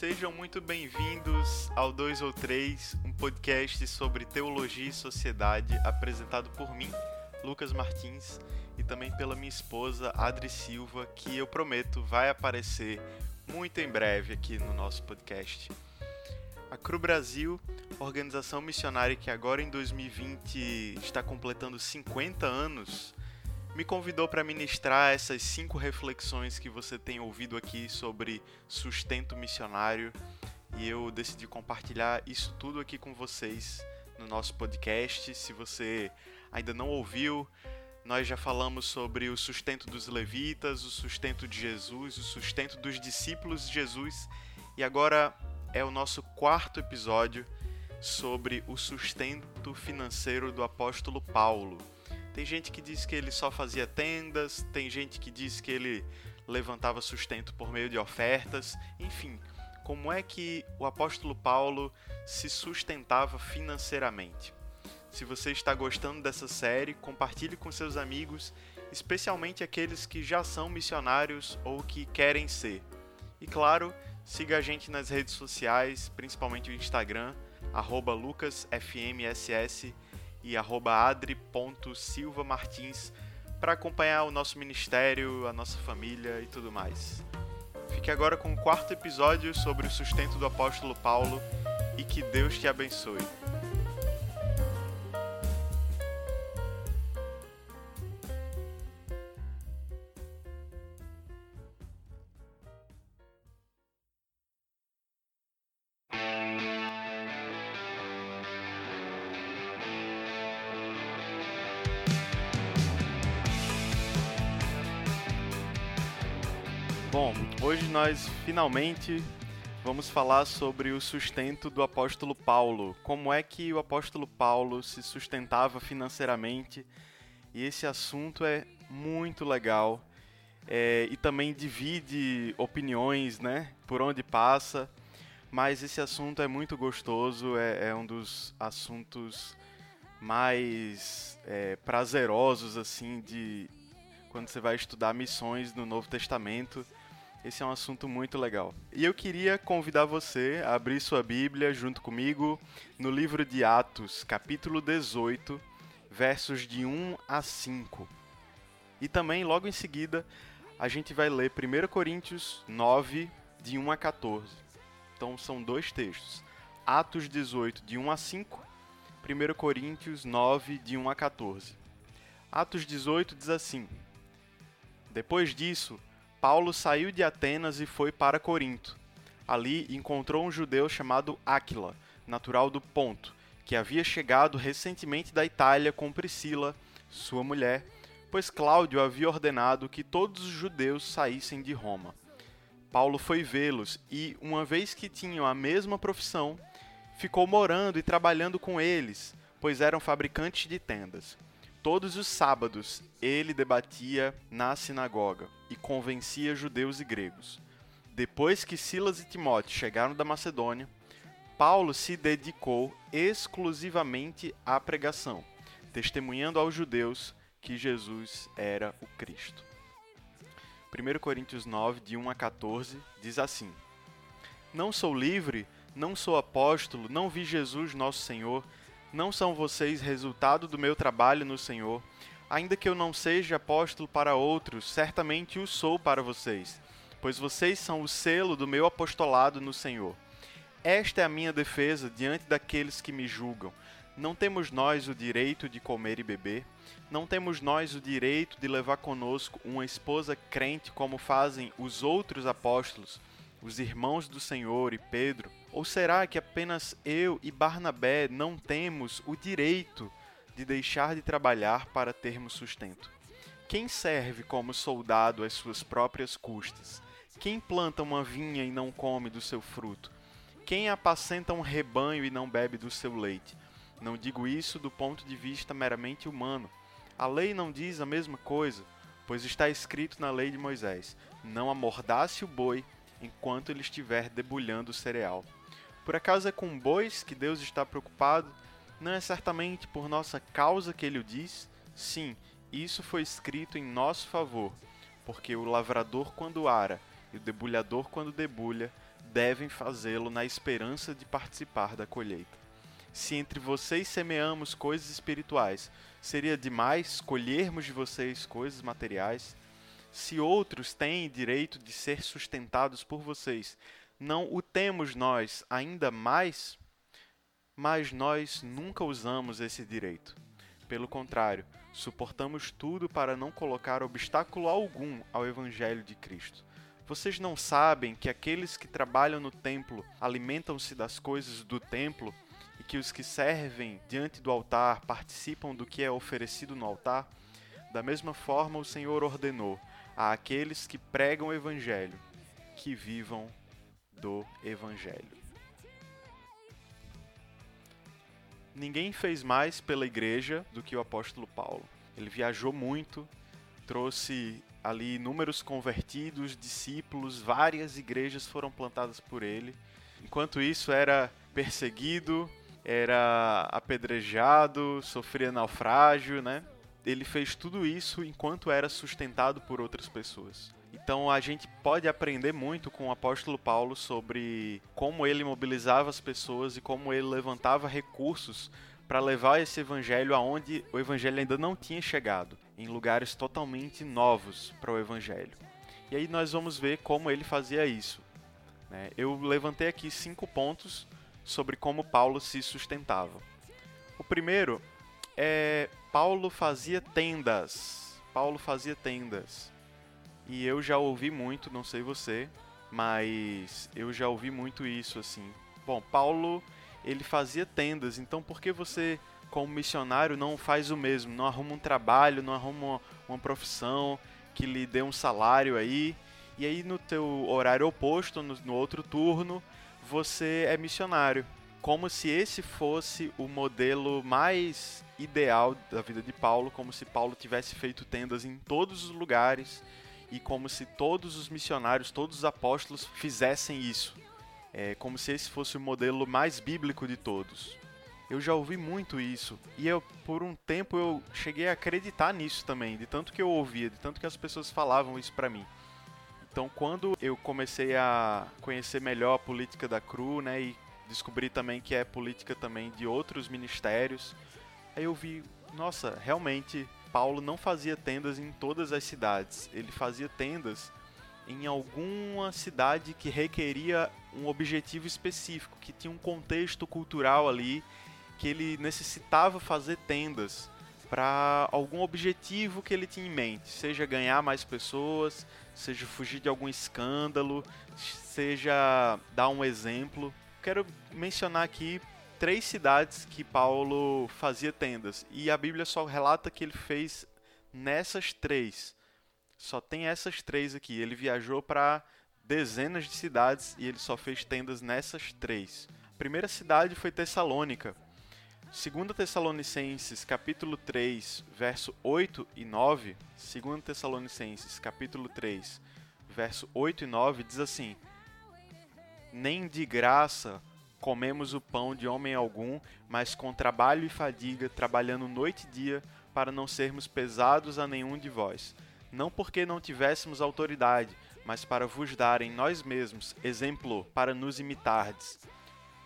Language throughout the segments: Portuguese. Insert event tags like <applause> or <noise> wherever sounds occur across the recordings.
Sejam muito bem-vindos ao 2 ou 3, um podcast sobre teologia e sociedade apresentado por mim, Lucas Martins, e também pela minha esposa Adri Silva, que eu prometo vai aparecer muito em breve aqui no nosso podcast. A CRU Brasil, organização missionária que agora em 2020 está completando 50 anos, me convidou para ministrar essas cinco reflexões que você tem ouvido aqui sobre sustento missionário e eu decidi compartilhar isso tudo aqui com vocês no nosso podcast. Se você ainda não ouviu, nós já falamos sobre o sustento dos levitas, o sustento de Jesus, o sustento dos discípulos de Jesus e agora é o nosso quarto episódio sobre o sustento financeiro do apóstolo Paulo. Tem gente que diz que ele só fazia tendas, tem gente que diz que ele levantava sustento por meio de ofertas, enfim, como é que o apóstolo Paulo se sustentava financeiramente? Se você está gostando dessa série, compartilhe com seus amigos, especialmente aqueles que já são missionários ou que querem ser. E claro, siga a gente nas redes sociais, principalmente o Instagram, lucasfmss e adri.silvamartins para acompanhar o nosso ministério, a nossa família e tudo mais. Fique agora com o quarto episódio sobre o sustento do apóstolo Paulo e que Deus te abençoe. Bom, hoje nós finalmente vamos falar sobre o sustento do apóstolo Paulo. Como é que o apóstolo Paulo se sustentava financeiramente? E esse assunto é muito legal é, e também divide opiniões, né? Por onde passa. Mas esse assunto é muito gostoso, é, é um dos assuntos mais é, prazerosos assim de quando você vai estudar missões no Novo Testamento esse é um assunto muito legal. E eu queria convidar você a abrir sua Bíblia junto comigo no livro de Atos, capítulo 18, versos de 1 a 5. E também, logo em seguida, a gente vai ler 1 Coríntios 9, de 1 a 14. Então são dois textos. Atos 18, de 1 a 5, 1 Coríntios 9, de 1 a 14. Atos 18 diz assim: Depois disso, Paulo saiu de Atenas e foi para Corinto. Ali encontrou um judeu chamado Áquila, natural do Ponto, que havia chegado recentemente da Itália com Priscila, sua mulher, pois Cláudio havia ordenado que todos os judeus saíssem de Roma. Paulo foi vê-los e, uma vez que tinham a mesma profissão, ficou morando e trabalhando com eles, pois eram fabricantes de tendas. Todos os sábados ele debatia na sinagoga e convencia judeus e gregos. Depois que Silas e Timóteo chegaram da Macedônia, Paulo se dedicou exclusivamente à pregação, testemunhando aos judeus que Jesus era o Cristo. 1 Coríntios 9, de 1 a 14, diz assim: Não sou livre, não sou apóstolo, não vi Jesus nosso Senhor não são vocês resultado do meu trabalho no Senhor? Ainda que eu não seja apóstolo para outros, certamente o sou para vocês, pois vocês são o selo do meu apostolado no Senhor. Esta é a minha defesa diante daqueles que me julgam. Não temos nós o direito de comer e beber? Não temos nós o direito de levar conosco uma esposa crente como fazem os outros apóstolos, os irmãos do Senhor e Pedro? Ou será que apenas eu e Barnabé não temos o direito de deixar de trabalhar para termos sustento? Quem serve como soldado às suas próprias custas? Quem planta uma vinha e não come do seu fruto? Quem apacenta um rebanho e não bebe do seu leite? Não digo isso do ponto de vista meramente humano. A lei não diz a mesma coisa, pois está escrito na lei de Moisés: Não amordace o boi enquanto ele estiver debulhando o cereal. Por acaso é com bois que Deus está preocupado? Não é certamente por nossa causa que ele o diz? Sim, isso foi escrito em nosso favor, porque o lavrador quando ara e o debulhador quando debulha devem fazê-lo na esperança de participar da colheita. Se entre vocês semeamos coisas espirituais, seria demais colhermos de vocês coisas materiais? Se outros têm direito de ser sustentados por vocês, não o temos nós ainda mais? Mas nós nunca usamos esse direito. Pelo contrário, suportamos tudo para não colocar obstáculo algum ao Evangelho de Cristo. Vocês não sabem que aqueles que trabalham no templo alimentam-se das coisas do templo e que os que servem diante do altar participam do que é oferecido no altar? Da mesma forma, o Senhor ordenou a aqueles que pregam o Evangelho que vivam do Evangelho. Ninguém fez mais pela igreja do que o apóstolo Paulo. Ele viajou muito, trouxe ali inúmeros convertidos, discípulos, várias igrejas foram plantadas por ele. Enquanto isso, era perseguido, era apedrejado, sofria naufrágio, né? Ele fez tudo isso enquanto era sustentado por outras pessoas. Então a gente pode aprender muito com o apóstolo Paulo sobre como ele mobilizava as pessoas e como ele levantava recursos para levar esse evangelho aonde o evangelho ainda não tinha chegado, em lugares totalmente novos para o evangelho. E aí nós vamos ver como ele fazia isso. Né? Eu levantei aqui cinco pontos sobre como Paulo se sustentava. O primeiro é Paulo fazia tendas. Paulo fazia tendas. E eu já ouvi muito, não sei você, mas eu já ouvi muito isso assim. Bom, Paulo, ele fazia tendas, então por que você como missionário não faz o mesmo? Não arruma um trabalho, não arruma uma, profissão que lhe dê um salário aí, e aí no teu horário oposto, no, no outro turno, você é missionário. Como se esse fosse o modelo mais ideal da vida de Paulo, como se Paulo tivesse feito tendas em todos os lugares e como se todos os missionários, todos os apóstolos fizessem isso. É como se esse fosse o modelo mais bíblico de todos. Eu já ouvi muito isso e eu por um tempo eu cheguei a acreditar nisso também, de tanto que eu ouvia, de tanto que as pessoas falavam isso para mim. Então, quando eu comecei a conhecer melhor a política da CRU, né, e descobri também que é política também de outros ministérios, aí eu vi, nossa, realmente Paulo não fazia tendas em todas as cidades. Ele fazia tendas em alguma cidade que requeria um objetivo específico, que tinha um contexto cultural ali, que ele necessitava fazer tendas para algum objetivo que ele tinha em mente, seja ganhar mais pessoas, seja fugir de algum escândalo, seja dar um exemplo. Quero mencionar aqui três cidades que Paulo fazia tendas. E a Bíblia só relata que ele fez nessas três. Só tem essas três aqui. Ele viajou para dezenas de cidades e ele só fez tendas nessas três. A primeira cidade foi Tessalônica. 2 Tessalonicenses, capítulo 3, verso 8 e 9. 2 Tessalonicenses, capítulo 3, verso 8 e 9 diz assim: Nem de graça comemos o pão de homem algum, mas com trabalho e fadiga, trabalhando noite e dia, para não sermos pesados a nenhum de vós. Não porque não tivéssemos autoridade, mas para vos dar em nós mesmos exemplo, para nos imitardes.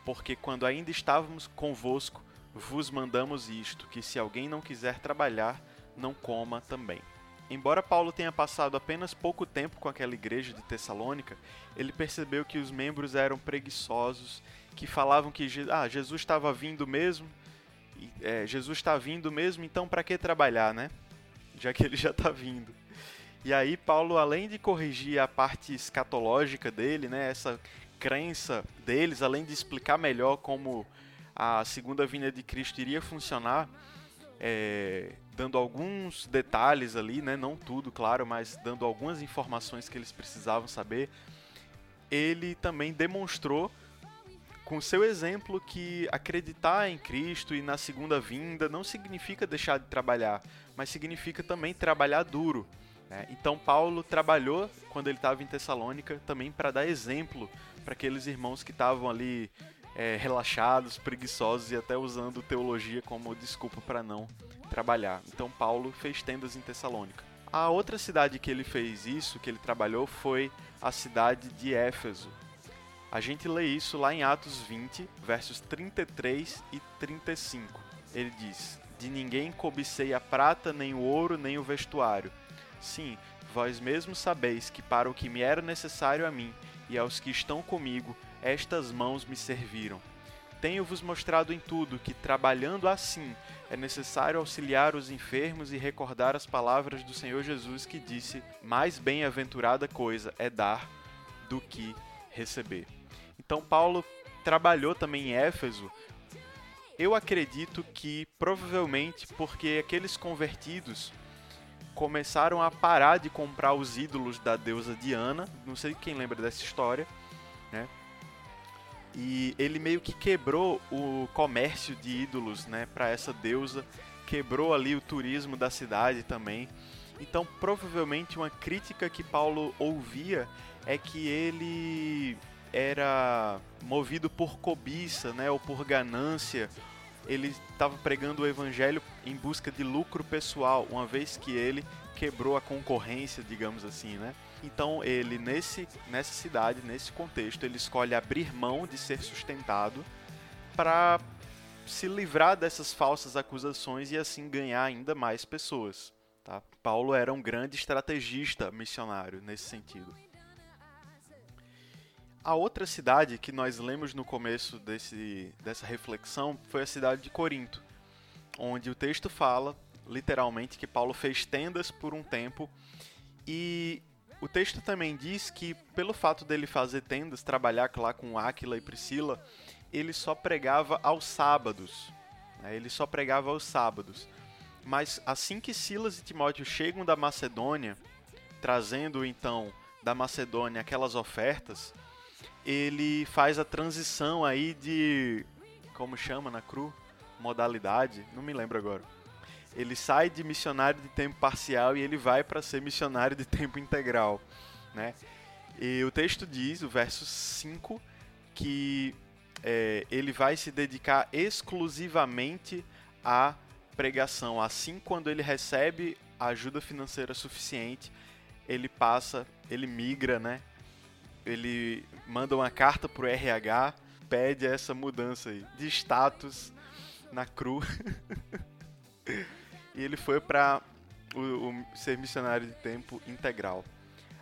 Porque quando ainda estávamos convosco, vos mandamos isto: que se alguém não quiser trabalhar, não coma também. Embora Paulo tenha passado apenas pouco tempo com aquela igreja de Tessalônica, ele percebeu que os membros eram preguiçosos que falavam que ah, Jesus estava vindo mesmo, é, Jesus está vindo mesmo, então para que trabalhar, né? Já que ele já está vindo. E aí Paulo, além de corrigir a parte escatológica dele, né, essa crença deles, além de explicar melhor como a segunda vinda de Cristo iria funcionar, é, dando alguns detalhes ali, né, não tudo, claro, mas dando algumas informações que eles precisavam saber, ele também demonstrou com seu exemplo que acreditar em Cristo e na segunda vinda não significa deixar de trabalhar, mas significa também trabalhar duro. Né? Então Paulo trabalhou quando ele estava em Tessalônica também para dar exemplo para aqueles irmãos que estavam ali é, relaxados, preguiçosos e até usando teologia como desculpa para não trabalhar. Então Paulo fez tendas em Tessalônica. A outra cidade que ele fez isso, que ele trabalhou, foi a cidade de Éfeso. A gente lê isso lá em Atos 20, versos 33 e 35. Ele diz: De ninguém cobicei a prata, nem o ouro, nem o vestuário. Sim, vós mesmos sabeis que para o que me era necessário a mim e aos que estão comigo, estas mãos me serviram. Tenho-vos mostrado em tudo que, trabalhando assim, é necessário auxiliar os enfermos e recordar as palavras do Senhor Jesus que disse: Mais bem-aventurada coisa é dar do que receber. Então, Paulo trabalhou também em Éfeso. Eu acredito que provavelmente porque aqueles convertidos começaram a parar de comprar os ídolos da deusa Diana. Não sei quem lembra dessa história, né? E ele meio que quebrou o comércio de ídolos, né, para essa deusa, quebrou ali o turismo da cidade também. Então, provavelmente uma crítica que Paulo ouvia é que ele era movido por cobiça, né, ou por ganância. Ele estava pregando o evangelho em busca de lucro pessoal, uma vez que ele quebrou a concorrência, digamos assim, né? Então ele nesse nessa cidade, nesse contexto, ele escolhe abrir mão de ser sustentado para se livrar dessas falsas acusações e assim ganhar ainda mais pessoas. Tá? Paulo era um grande estrategista missionário nesse sentido. A outra cidade que nós lemos no começo desse, dessa reflexão foi a cidade de Corinto, onde o texto fala literalmente que Paulo fez tendas por um tempo e o texto também diz que, pelo fato dele fazer tendas, trabalhar lá com Áquila e Priscila, ele só pregava aos sábados. Né? Ele só pregava aos sábados. Mas assim que Silas e Timóteo chegam da Macedônia, trazendo então da Macedônia aquelas ofertas, ele faz a transição aí de. Como chama na cru? Modalidade? Não me lembro agora ele sai de missionário de tempo parcial e ele vai para ser missionário de tempo integral, né? E o texto diz, o verso 5, que é, ele vai se dedicar exclusivamente à pregação. Assim, quando ele recebe ajuda financeira suficiente, ele passa, ele migra, né? Ele manda uma carta pro RH, pede essa mudança aí de status na CRU. <laughs> e ele foi para o, o, ser missionário de tempo integral.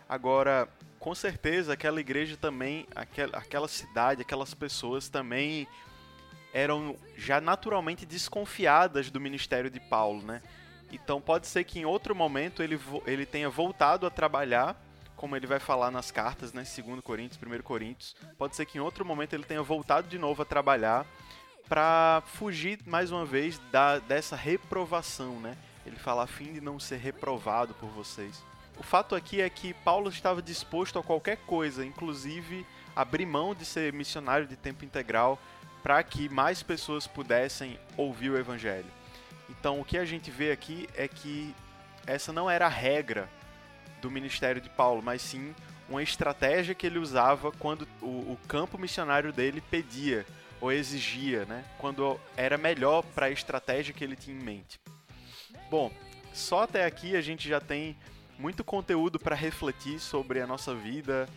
Agora, com certeza, aquela igreja também, aquela, aquela cidade, aquelas pessoas também eram já naturalmente desconfiadas do ministério de Paulo, né? Então pode ser que em outro momento ele, ele tenha voltado a trabalhar, como ele vai falar nas cartas, né? 2 Coríntios, 1 Coríntios. Pode ser que em outro momento ele tenha voltado de novo a trabalhar para fugir mais uma vez da, dessa reprovação, né? Ele fala a fim de não ser reprovado por vocês. O fato aqui é que Paulo estava disposto a qualquer coisa, inclusive abrir mão de ser missionário de tempo integral para que mais pessoas pudessem ouvir o evangelho. Então, o que a gente vê aqui é que essa não era a regra do ministério de Paulo, mas sim uma estratégia que ele usava quando o, o campo missionário dele pedia ou exigia, né? Quando era melhor para a estratégia que ele tinha em mente. Bom, só até aqui a gente já tem muito conteúdo para refletir sobre a nossa vida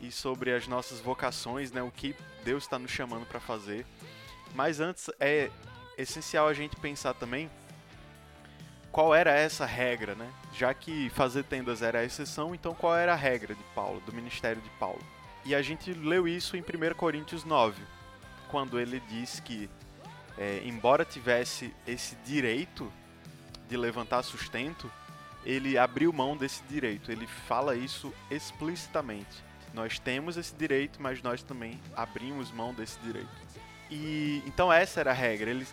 e sobre as nossas vocações, né? O que Deus está nos chamando para fazer. Mas antes é essencial a gente pensar também qual era essa regra, né? Já que fazer tendas era a exceção, então qual era a regra de Paulo, do ministério de Paulo? E a gente leu isso em 1 Coríntios 9, quando ele diz que, é, embora tivesse esse direito de levantar sustento, ele abriu mão desse direito. Ele fala isso explicitamente. Nós temos esse direito, mas nós também abrimos mão desse direito. E então essa era a regra. Ele,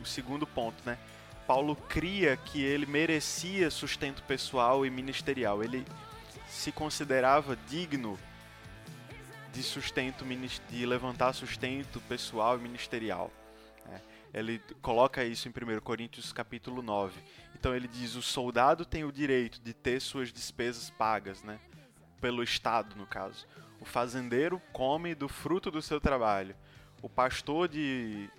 o segundo ponto, né? Paulo cria que ele merecia sustento pessoal e ministerial. Ele se considerava digno de sustento, de levantar sustento pessoal e ministerial. Né? Ele coloca isso em 1 Coríntios capítulo 9. Então ele diz: o soldado tem o direito de ter suas despesas pagas, né? pelo Estado, no caso. O fazendeiro come do fruto do seu trabalho. O pastor de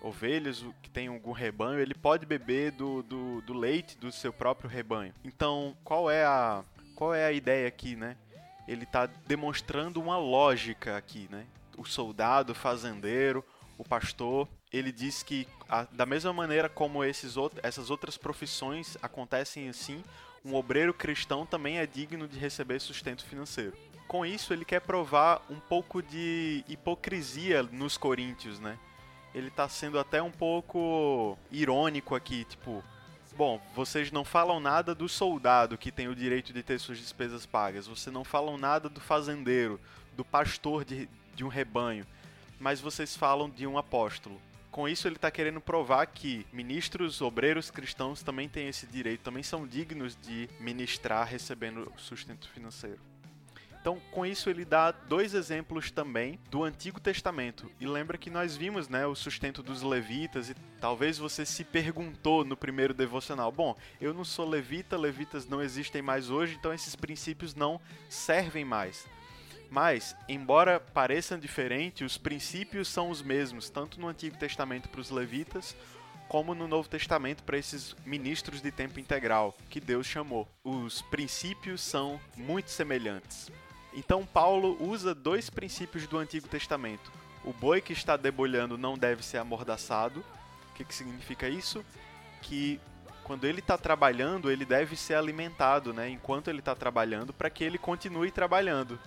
ovelhas que tem algum rebanho, ele pode beber do, do, do leite do seu próprio rebanho. Então, qual é a, qual é a ideia aqui, né? ele está demonstrando uma lógica aqui, né? O soldado, o fazendeiro, o pastor, ele diz que a, da mesma maneira como esses essas outras profissões acontecem assim, um obreiro cristão também é digno de receber sustento financeiro. Com isso, ele quer provar um pouco de hipocrisia nos coríntios, né? Ele está sendo até um pouco irônico aqui, tipo, Bom, vocês não falam nada do soldado que tem o direito de ter suas despesas pagas. Vocês não falam nada do fazendeiro, do pastor de, de um rebanho. Mas vocês falam de um apóstolo. Com isso, ele está querendo provar que ministros, obreiros cristãos também têm esse direito, também são dignos de ministrar recebendo sustento financeiro. Então, com isso, ele dá dois exemplos também do Antigo Testamento. E lembra que nós vimos né, o sustento dos levitas, e talvez você se perguntou no primeiro devocional: bom, eu não sou levita, levitas não existem mais hoje, então esses princípios não servem mais. Mas, embora pareçam diferentes, os princípios são os mesmos, tanto no Antigo Testamento para os levitas, como no Novo Testamento para esses ministros de tempo integral que Deus chamou. Os princípios são muito semelhantes. Então Paulo usa dois princípios do Antigo Testamento. O boi que está debulhando não deve ser amordaçado. O que, que significa isso? Que quando ele está trabalhando, ele deve ser alimentado, né? Enquanto ele está trabalhando, para que ele continue trabalhando.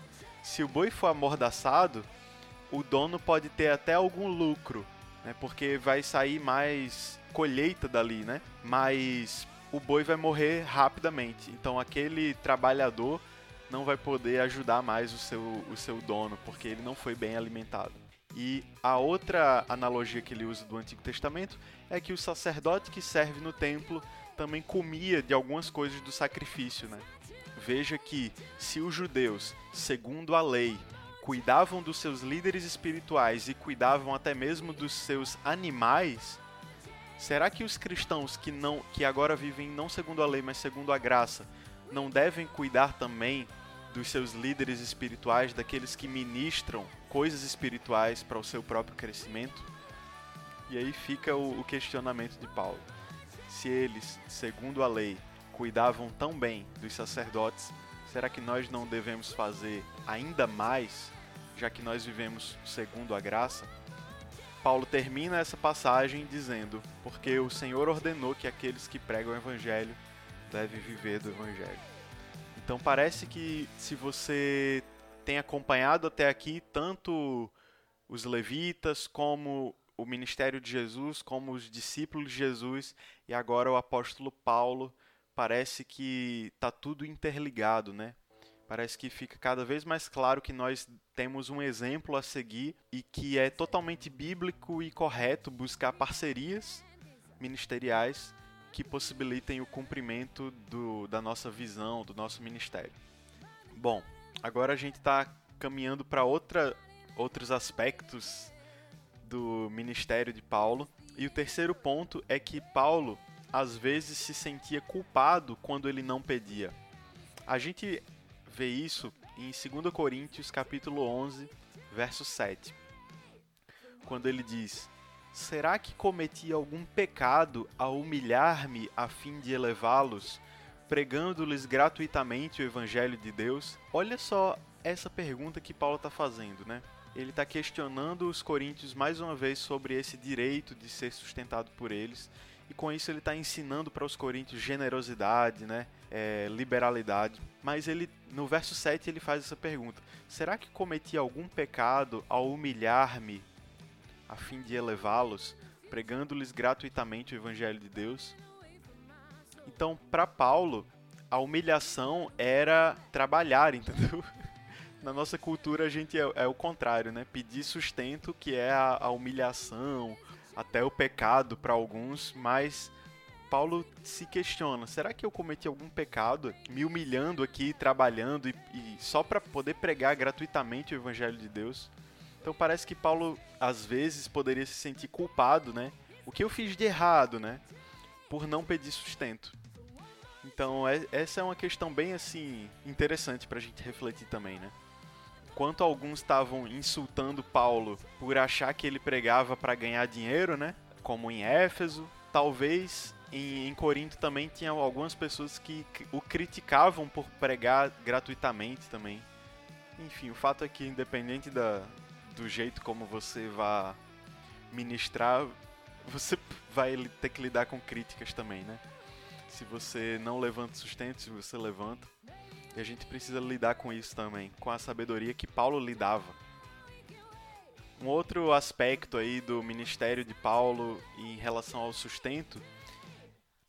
Se o boi for amordaçado, o dono pode ter até algum lucro, né? Porque vai sair mais colheita dali, né? Mas o boi vai morrer rapidamente. Então aquele trabalhador não vai poder ajudar mais o seu, o seu dono, porque ele não foi bem alimentado. E a outra analogia que ele usa do Antigo Testamento é que o sacerdote que serve no templo também comia de algumas coisas do sacrifício, né? Veja que se os judeus, segundo a lei, cuidavam dos seus líderes espirituais e cuidavam até mesmo dos seus animais, será que os cristãos que não que agora vivem não segundo a lei, mas segundo a graça, não devem cuidar também dos seus líderes espirituais, daqueles que ministram coisas espirituais para o seu próprio crescimento? E aí fica o, o questionamento de Paulo. Se eles, segundo a lei, cuidavam tão bem dos sacerdotes, será que nós não devemos fazer ainda mais, já que nós vivemos segundo a graça? Paulo termina essa passagem dizendo: Porque o Senhor ordenou que aqueles que pregam o Evangelho devem viver do Evangelho. Então parece que se você tem acompanhado até aqui tanto os levitas como o ministério de Jesus, como os discípulos de Jesus e agora o apóstolo Paulo, parece que está tudo interligado, né? Parece que fica cada vez mais claro que nós temos um exemplo a seguir e que é totalmente bíblico e correto buscar parcerias ministeriais que possibilitem o cumprimento do, da nossa visão, do nosso ministério. Bom, agora a gente está caminhando para outros aspectos do ministério de Paulo. E o terceiro ponto é que Paulo às vezes se sentia culpado quando ele não pedia. A gente vê isso em 2 Coríntios capítulo 11, verso 7. Quando ele diz: Será que cometi algum pecado ao humilhar-me a fim de elevá-los, pregando-lhes gratuitamente o Evangelho de Deus? Olha só essa pergunta que Paulo está fazendo, né? Ele está questionando os coríntios mais uma vez sobre esse direito de ser sustentado por eles, e com isso ele está ensinando para os coríntios generosidade, né? É, liberalidade. Mas ele, no verso 7, ele faz essa pergunta: Será que cometi algum pecado ao humilhar-me a fim de elevá-los, pregando-lhes gratuitamente o evangelho de Deus. Então, para Paulo, a humilhação era trabalhar, <laughs> entendeu? Na nossa cultura a gente é, é o contrário, né? Pedir sustento, que é a, a humilhação, até o pecado para alguns, mas Paulo se questiona: será que eu cometi algum pecado me humilhando aqui, trabalhando e, e só para poder pregar gratuitamente o evangelho de Deus? Então parece que Paulo às vezes poderia se sentir culpado, né? O que eu fiz de errado, né? Por não pedir sustento. Então é, essa é uma questão bem assim interessante para a gente refletir também, né? Enquanto alguns estavam insultando Paulo por achar que ele pregava para ganhar dinheiro, né? Como em Éfeso, talvez em, em Corinto também tinha algumas pessoas que o criticavam por pregar gratuitamente também Enfim, o fato é que independente da, do jeito como você vá ministrar, você vai ter que lidar com críticas também, né? Se você não levanta sustento, se você levanta. E a gente precisa lidar com isso também, com a sabedoria que Paulo lidava. Um outro aspecto aí do ministério de Paulo em relação ao sustento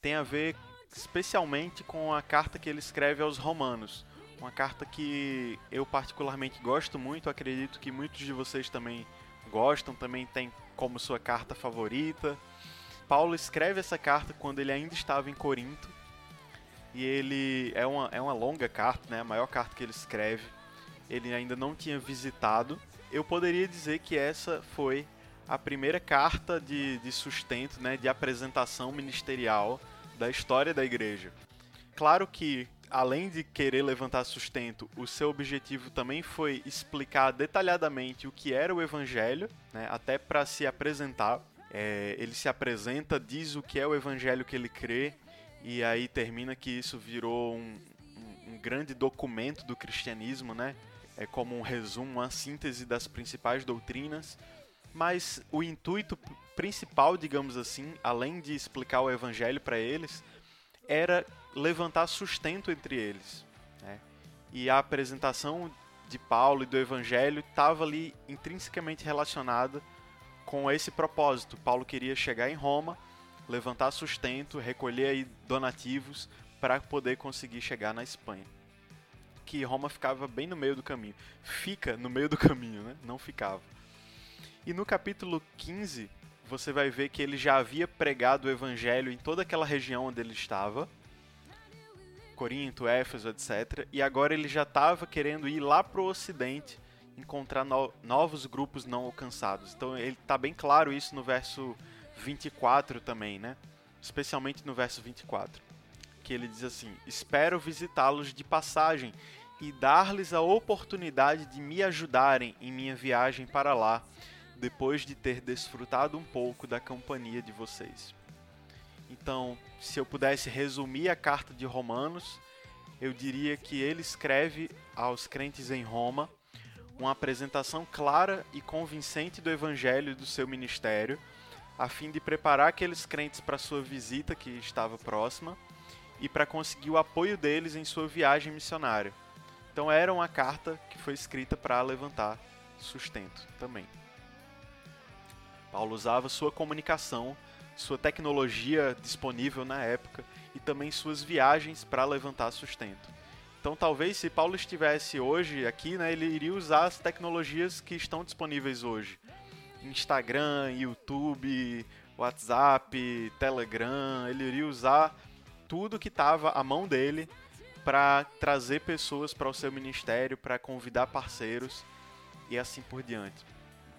tem a ver especialmente com a carta que ele escreve aos Romanos. Uma carta que eu particularmente gosto muito, acredito que muitos de vocês também gostam, também tem como sua carta favorita. Paulo escreve essa carta quando ele ainda estava em Corinto. E ele é uma, é uma longa carta, né? a maior carta que ele escreve. Ele ainda não tinha visitado. Eu poderia dizer que essa foi a primeira carta de, de sustento, né? de apresentação ministerial da história da igreja. Claro que, além de querer levantar sustento, o seu objetivo também foi explicar detalhadamente o que era o evangelho, né? até para se apresentar. É, ele se apresenta, diz o que é o evangelho que ele crê, e aí termina que isso virou um, um, um grande documento do cristianismo, né? É como um resumo, uma síntese das principais doutrinas. Mas o intuito principal, digamos assim, além de explicar o evangelho para eles, era levantar sustento entre eles. Né? E a apresentação de Paulo e do evangelho estava ali intrinsecamente relacionada com esse propósito. Paulo queria chegar em Roma, levantar sustento, recolher aí donativos para poder conseguir chegar na Espanha. Que Roma ficava bem no meio do caminho. Fica no meio do caminho, né? Não ficava. E no capítulo 15, você vai ver que ele já havia pregado o evangelho em toda aquela região onde ele estava. Corinto, Éfeso, etc. E agora ele já estava querendo ir lá para o ocidente encontrar no novos grupos não alcançados. Então ele está bem claro isso no verso 24 também, né? Especialmente no verso 24, que ele diz assim: "Espero visitá-los de passagem e dar-lhes a oportunidade de me ajudarem em minha viagem para lá, depois de ter desfrutado um pouco da companhia de vocês." Então, se eu pudesse resumir a carta de Romanos, eu diria que ele escreve aos crentes em Roma uma apresentação clara e convincente do evangelho e do seu ministério, a fim de preparar aqueles crentes para sua visita que estava próxima e para conseguir o apoio deles em sua viagem missionária. Então era uma carta que foi escrita para levantar sustento também. Paulo usava sua comunicação, sua tecnologia disponível na época e também suas viagens para levantar sustento. Então, talvez se Paulo estivesse hoje aqui, né, ele iria usar as tecnologias que estão disponíveis hoje. Instagram, YouTube, WhatsApp, Telegram, ele iria usar tudo que estava à mão dele para trazer pessoas para o seu ministério, para convidar parceiros e assim por diante.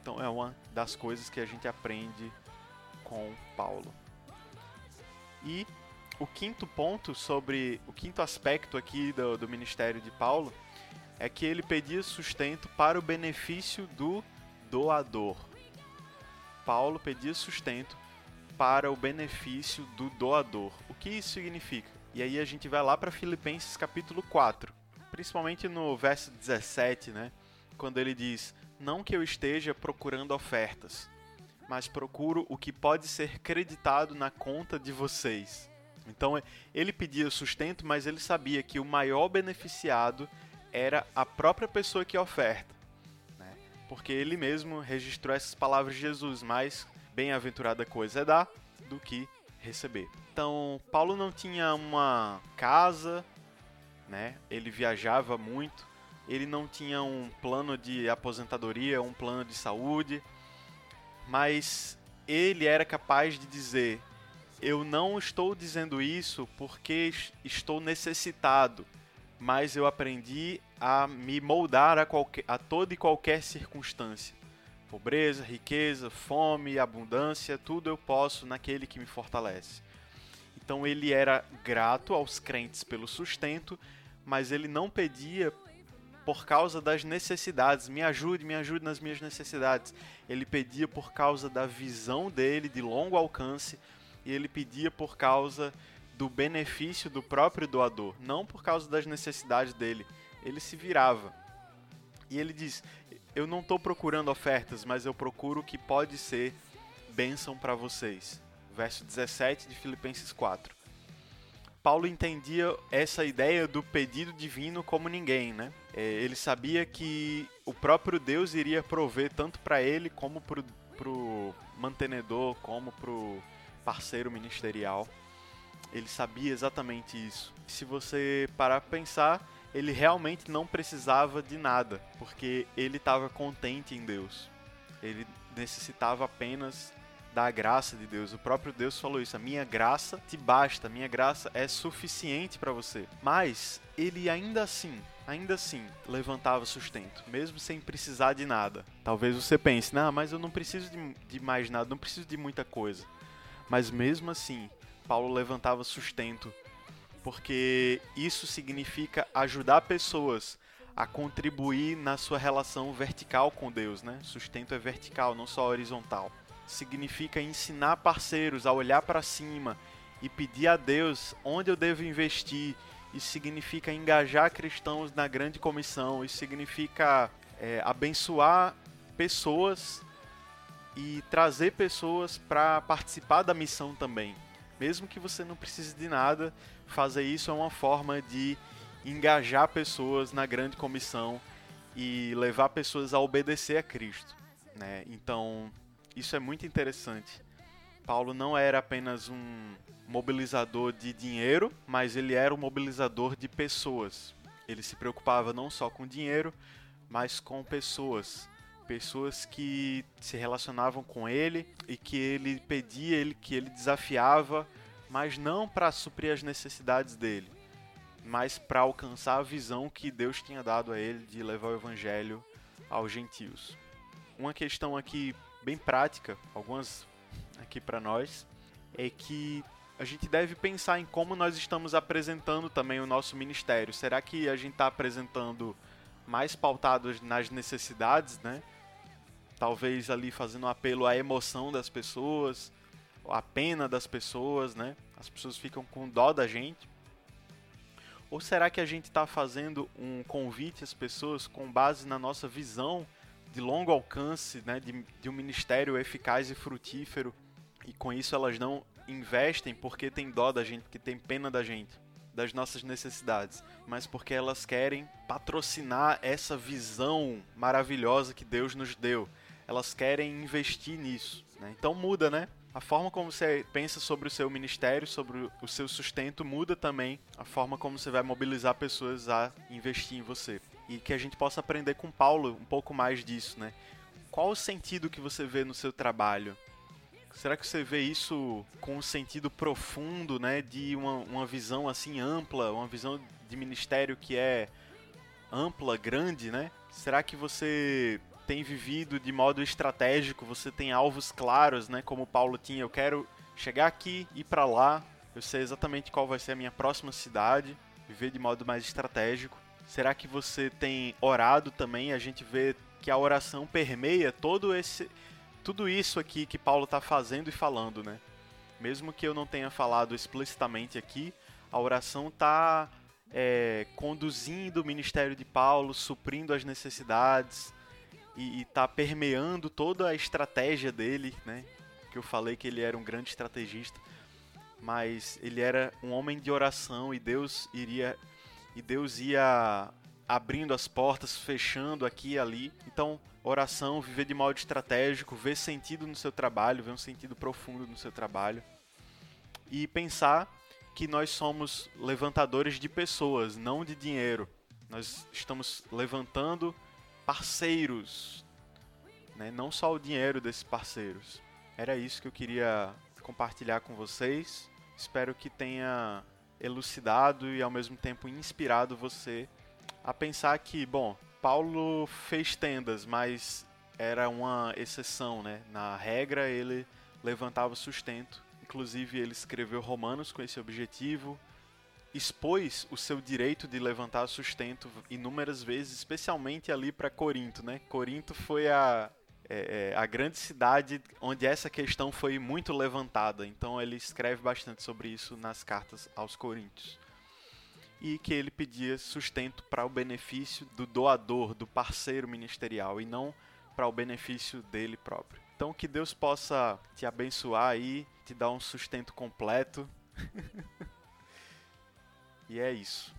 Então é uma das coisas que a gente aprende com Paulo. E o quinto ponto sobre o quinto aspecto aqui do, do ministério de Paulo é que ele pedia sustento para o benefício do doador. Paulo pedia sustento para o benefício do doador. O que isso significa? E aí a gente vai lá para Filipenses capítulo 4, principalmente no verso 17, né? Quando ele diz: Não que eu esteja procurando ofertas, mas procuro o que pode ser creditado na conta de vocês. Então ele pedia sustento, mas ele sabia que o maior beneficiado era a própria pessoa que oferta. Né? Porque ele mesmo registrou essas palavras de Jesus: mais bem-aventurada coisa é dar do que receber. Então, Paulo não tinha uma casa, né? ele viajava muito, ele não tinha um plano de aposentadoria, um plano de saúde, mas ele era capaz de dizer: Eu não estou dizendo isso porque estou necessitado, mas eu aprendi a me moldar a, qualquer, a toda e qualquer circunstância. Pobreza, riqueza, fome, abundância, tudo eu posso naquele que me fortalece. Então ele era grato aos crentes pelo sustento, mas ele não pedia por causa das necessidades. Me ajude, me ajude nas minhas necessidades. Ele pedia por causa da visão dele de longo alcance e ele pedia por causa do benefício do próprio doador, não por causa das necessidades dele. Ele se virava. E ele diz: Eu não estou procurando ofertas, mas eu procuro o que pode ser bênção para vocês. Verso 17 de Filipenses 4. Paulo entendia essa ideia do pedido divino como ninguém, né? É, ele sabia que o próprio Deus iria prover tanto para ele como para o mantenedor, como para o parceiro ministerial. Ele sabia exatamente isso. Se você parar para pensar, ele realmente não precisava de nada, porque ele estava contente em Deus. Ele necessitava apenas da graça de Deus. O próprio Deus falou isso: a minha graça te basta, a minha graça é suficiente para você. Mas ele ainda assim, ainda assim, levantava sustento, mesmo sem precisar de nada. Talvez você pense, não, mas eu não preciso de, de mais nada, não preciso de muita coisa. Mas mesmo assim, Paulo levantava sustento, porque isso significa ajudar pessoas a contribuir na sua relação vertical com Deus, né? Sustento é vertical, não só horizontal significa ensinar parceiros a olhar para cima e pedir a Deus onde eu devo investir. Isso significa engajar cristãos na grande comissão. Isso significa é, abençoar pessoas e trazer pessoas para participar da missão também. Mesmo que você não precise de nada, fazer isso é uma forma de engajar pessoas na grande comissão e levar pessoas a obedecer a Cristo. Né? Então, isso é muito interessante. Paulo não era apenas um mobilizador de dinheiro, mas ele era um mobilizador de pessoas. Ele se preocupava não só com dinheiro, mas com pessoas. Pessoas que se relacionavam com ele e que ele pedia, ele, que ele desafiava, mas não para suprir as necessidades dele, mas para alcançar a visão que Deus tinha dado a ele de levar o evangelho aos gentios. Uma questão aqui bem prática, algumas aqui para nós, é que a gente deve pensar em como nós estamos apresentando também o nosso ministério. Será que a gente está apresentando mais pautados nas necessidades, né? Talvez ali fazendo um apelo à emoção das pessoas, à pena das pessoas, né? As pessoas ficam com dó da gente. Ou será que a gente está fazendo um convite às pessoas com base na nossa visão de longo alcance, né, de, de um ministério eficaz e frutífero, e com isso elas não investem porque tem dó da gente, porque tem pena da gente, das nossas necessidades, mas porque elas querem patrocinar essa visão maravilhosa que Deus nos deu. Elas querem investir nisso. Né? Então muda, né? A forma como você pensa sobre o seu ministério, sobre o seu sustento, muda também a forma como você vai mobilizar pessoas a investir em você e que a gente possa aprender com Paulo um pouco mais disso, né? Qual o sentido que você vê no seu trabalho? Será que você vê isso com um sentido profundo, né, de uma, uma visão assim ampla, uma visão de ministério que é ampla, grande, né? Será que você tem vivido de modo estratégico? Você tem alvos claros, né, como Paulo tinha? Eu quero chegar aqui e para lá. Eu sei exatamente qual vai ser a minha próxima cidade, viver de modo mais estratégico. Será que você tem orado também? A gente vê que a oração permeia todo esse tudo isso aqui que Paulo está fazendo e falando, né? Mesmo que eu não tenha falado explicitamente aqui, a oração está é, conduzindo o ministério de Paulo, suprindo as necessidades e está permeando toda a estratégia dele, né? Que eu falei que ele era um grande estrategista, mas ele era um homem de oração e Deus iria e Deus ia abrindo as portas, fechando aqui e ali. Então, oração, viver de modo estratégico, ver sentido no seu trabalho, ver um sentido profundo no seu trabalho. E pensar que nós somos levantadores de pessoas, não de dinheiro. Nós estamos levantando parceiros, né? não só o dinheiro desses parceiros. Era isso que eu queria compartilhar com vocês. Espero que tenha elucidado e ao mesmo tempo inspirado você a pensar que, bom, Paulo fez tendas, mas era uma exceção, né? Na regra ele levantava sustento. Inclusive ele escreveu Romanos com esse objetivo, expôs o seu direito de levantar sustento inúmeras vezes, especialmente ali para Corinto, né? Corinto foi a é, a grande cidade onde essa questão foi muito levantada. Então ele escreve bastante sobre isso nas cartas aos Coríntios. e que ele pedia sustento para o benefício do doador, do parceiro ministerial e não para o benefício dele próprio. Então que Deus possa te abençoar aí, te dar um sustento completo. <laughs> e é isso.